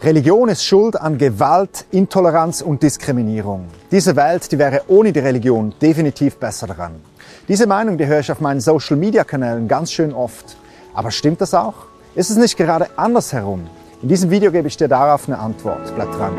Religion ist schuld an Gewalt, Intoleranz und Diskriminierung. Diese Welt, die wäre ohne die Religion definitiv besser dran. Diese Meinung, die höre ich auf meinen Social-Media-Kanälen ganz schön oft. Aber stimmt das auch? Ist es nicht gerade andersherum? In diesem Video gebe ich dir darauf eine Antwort. Bleib dran.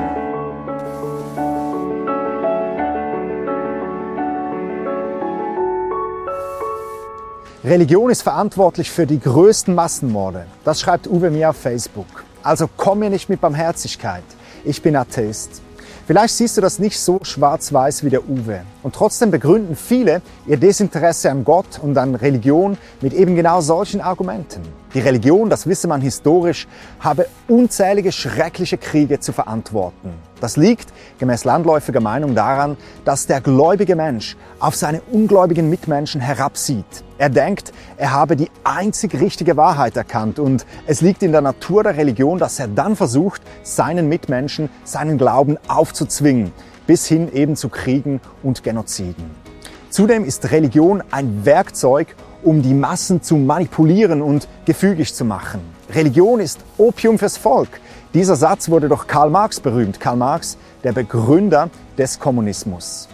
Religion ist verantwortlich für die größten Massenmorde. Das schreibt Uwe mir auf Facebook. Also komm mir nicht mit Barmherzigkeit. Ich bin Atheist. Vielleicht siehst du das nicht so schwarz-weiß wie der Uwe. Und trotzdem begründen viele ihr Desinteresse an Gott und an Religion mit eben genau solchen Argumenten. Die Religion, das wisse man historisch, habe unzählige schreckliche Kriege zu verantworten. Das liegt, gemäß landläufiger Meinung, daran, dass der gläubige Mensch auf seine ungläubigen Mitmenschen herabsieht. Er denkt, er habe die einzig richtige Wahrheit erkannt und es liegt in der Natur der Religion, dass er dann versucht, seinen Mitmenschen seinen Glauben aufzuzwingen, bis hin eben zu Kriegen und Genoziden. Zudem ist Religion ein Werkzeug, um die Massen zu manipulieren und gefügig zu machen. Religion ist Opium fürs Volk. Dieser Satz wurde durch Karl Marx berühmt. Karl Marx, der Begründer des Kommunismus.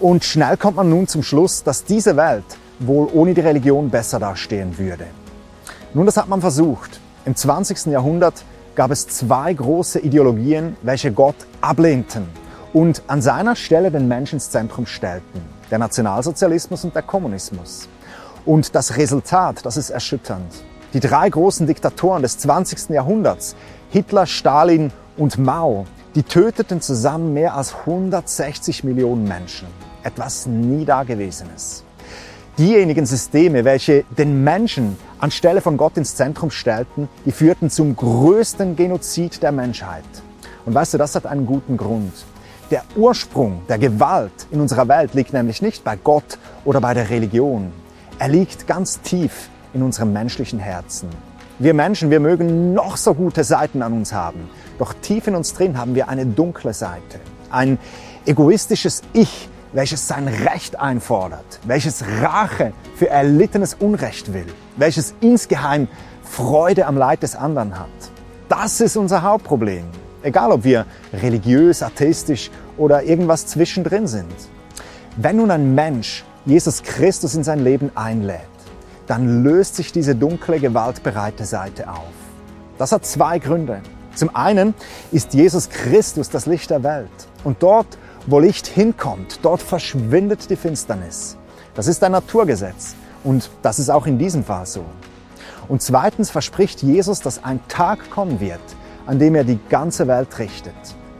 Und schnell kommt man nun zum Schluss, dass diese Welt wohl ohne die Religion besser dastehen würde. Nun, das hat man versucht. Im 20. Jahrhundert gab es zwei große Ideologien, welche Gott ablehnten und an seiner Stelle den Menschen ins Zentrum stellten. Der Nationalsozialismus und der Kommunismus. Und das Resultat, das ist erschütternd. Die drei großen Diktatoren des 20. Jahrhunderts, Hitler, Stalin und Mao, die töteten zusammen mehr als 160 Millionen Menschen. Etwas nie Dagewesenes. Diejenigen Systeme, welche den Menschen anstelle von Gott ins Zentrum stellten, die führten zum größten Genozid der Menschheit. Und weißt du, das hat einen guten Grund. Der Ursprung der Gewalt in unserer Welt liegt nämlich nicht bei Gott oder bei der Religion. Er liegt ganz tief in unserem menschlichen Herzen. Wir Menschen, wir mögen noch so gute Seiten an uns haben, doch tief in uns drin haben wir eine dunkle Seite. Ein egoistisches Ich, welches sein Recht einfordert, welches Rache für erlittenes Unrecht will, welches insgeheim Freude am Leid des anderen hat. Das ist unser Hauptproblem. Egal, ob wir religiös, atheistisch oder irgendwas zwischendrin sind. Wenn nun ein Mensch Jesus Christus in sein Leben einlädt, dann löst sich diese dunkle, gewaltbereite Seite auf. Das hat zwei Gründe. Zum einen ist Jesus Christus das Licht der Welt. Und dort, wo Licht hinkommt, dort verschwindet die Finsternis. Das ist ein Naturgesetz. Und das ist auch in diesem Fall so. Und zweitens verspricht Jesus, dass ein Tag kommen wird, an dem er die ganze Welt richtet.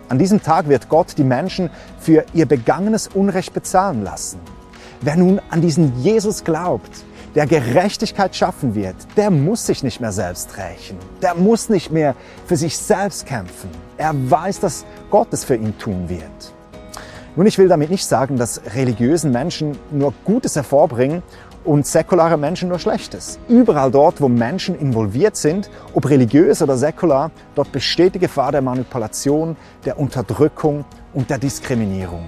An diesem Tag wird Gott die Menschen für ihr begangenes Unrecht bezahlen lassen. Wer nun an diesen Jesus glaubt, der Gerechtigkeit schaffen wird, der muss sich nicht mehr selbst rächen. Der muss nicht mehr für sich selbst kämpfen. Er weiß, dass Gott es für ihn tun wird. Nun, ich will damit nicht sagen, dass religiösen Menschen nur Gutes hervorbringen und säkulare Menschen nur Schlechtes. Überall dort, wo Menschen involviert sind, ob religiös oder säkular, dort besteht die Gefahr der Manipulation, der Unterdrückung und der Diskriminierung.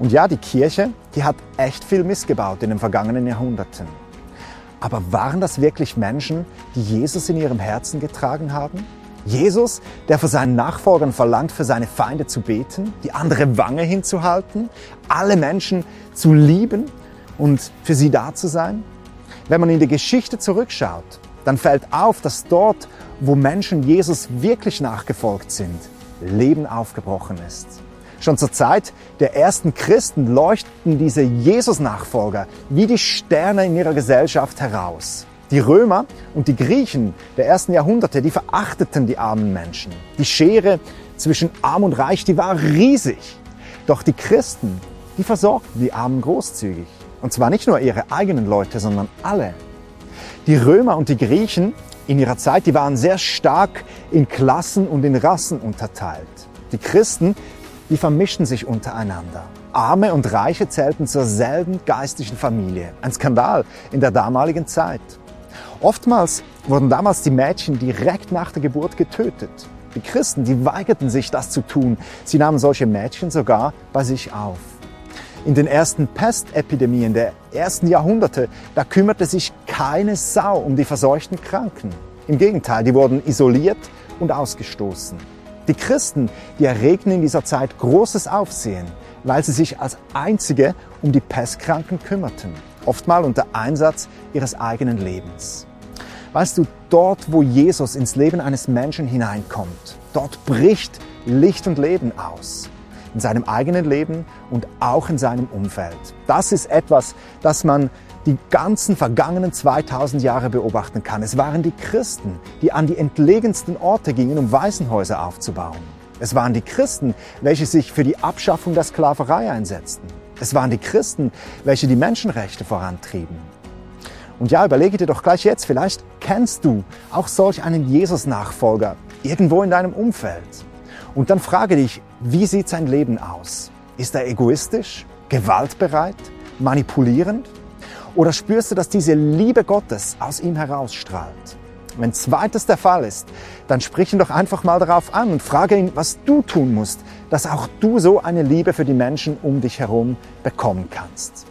Und ja, die Kirche, die hat echt viel missgebaut in den vergangenen Jahrhunderten. Aber waren das wirklich Menschen, die Jesus in ihrem Herzen getragen haben? Jesus, der für seinen Nachfolgern verlangt, für seine Feinde zu beten, die andere Wange hinzuhalten, alle Menschen zu lieben und für sie da zu sein? Wenn man in die Geschichte zurückschaut, dann fällt auf, dass dort, wo Menschen Jesus wirklich nachgefolgt sind, Leben aufgebrochen ist. Schon zur Zeit der ersten Christen leuchteten diese Jesus-Nachfolger wie die Sterne in ihrer Gesellschaft heraus. Die Römer und die Griechen der ersten Jahrhunderte, die verachteten die armen Menschen. Die Schere zwischen arm und reich, die war riesig. Doch die Christen, die versorgten die Armen großzügig. Und zwar nicht nur ihre eigenen Leute, sondern alle. Die Römer und die Griechen in ihrer Zeit, die waren sehr stark in Klassen und in Rassen unterteilt. Die Christen, die vermischten sich untereinander. Arme und Reiche zählten zur selben geistlichen Familie. Ein Skandal in der damaligen Zeit. Oftmals wurden damals die Mädchen direkt nach der Geburt getötet. Die Christen, die weigerten sich, das zu tun. Sie nahmen solche Mädchen sogar bei sich auf. In den ersten Pestepidemien der ersten Jahrhunderte, da kümmerte sich keine Sau um die verseuchten Kranken. Im Gegenteil, die wurden isoliert und ausgestoßen. Die Christen, die erregten in dieser Zeit großes Aufsehen, weil sie sich als einzige um die Pestkranken kümmerten, oftmal unter Einsatz ihres eigenen Lebens. Weißt du, dort, wo Jesus ins Leben eines Menschen hineinkommt, dort bricht Licht und Leben aus. In seinem eigenen Leben und auch in seinem Umfeld. Das ist etwas, das man die ganzen vergangenen 2000 Jahre beobachten kann. Es waren die Christen, die an die entlegensten Orte gingen, um Waisenhäuser aufzubauen. Es waren die Christen, welche sich für die Abschaffung der Sklaverei einsetzten. Es waren die Christen, welche die Menschenrechte vorantrieben. Und ja, überlege dir doch gleich jetzt, vielleicht kennst du auch solch einen Jesus-Nachfolger irgendwo in deinem Umfeld. Und dann frage dich, wie sieht sein Leben aus? Ist er egoistisch, gewaltbereit, manipulierend? Oder spürst du, dass diese Liebe Gottes aus ihm herausstrahlt? Wenn zweites der Fall ist, dann sprich ihn doch einfach mal darauf an und frage ihn, was du tun musst, dass auch du so eine Liebe für die Menschen um dich herum bekommen kannst.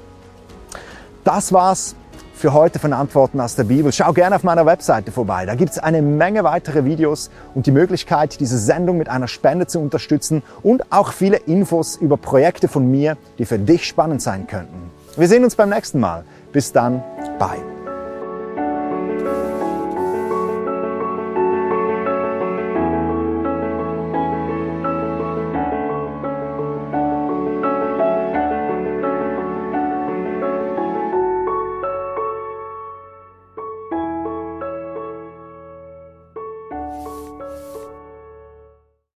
Das war's für heute von Antworten aus der Bibel. Schau gerne auf meiner Webseite vorbei. Da gibt's eine Menge weitere Videos und die Möglichkeit, diese Sendung mit einer Spende zu unterstützen und auch viele Infos über Projekte von mir, die für dich spannend sein könnten. Wir sehen uns beim nächsten Mal. Bis dann, bye.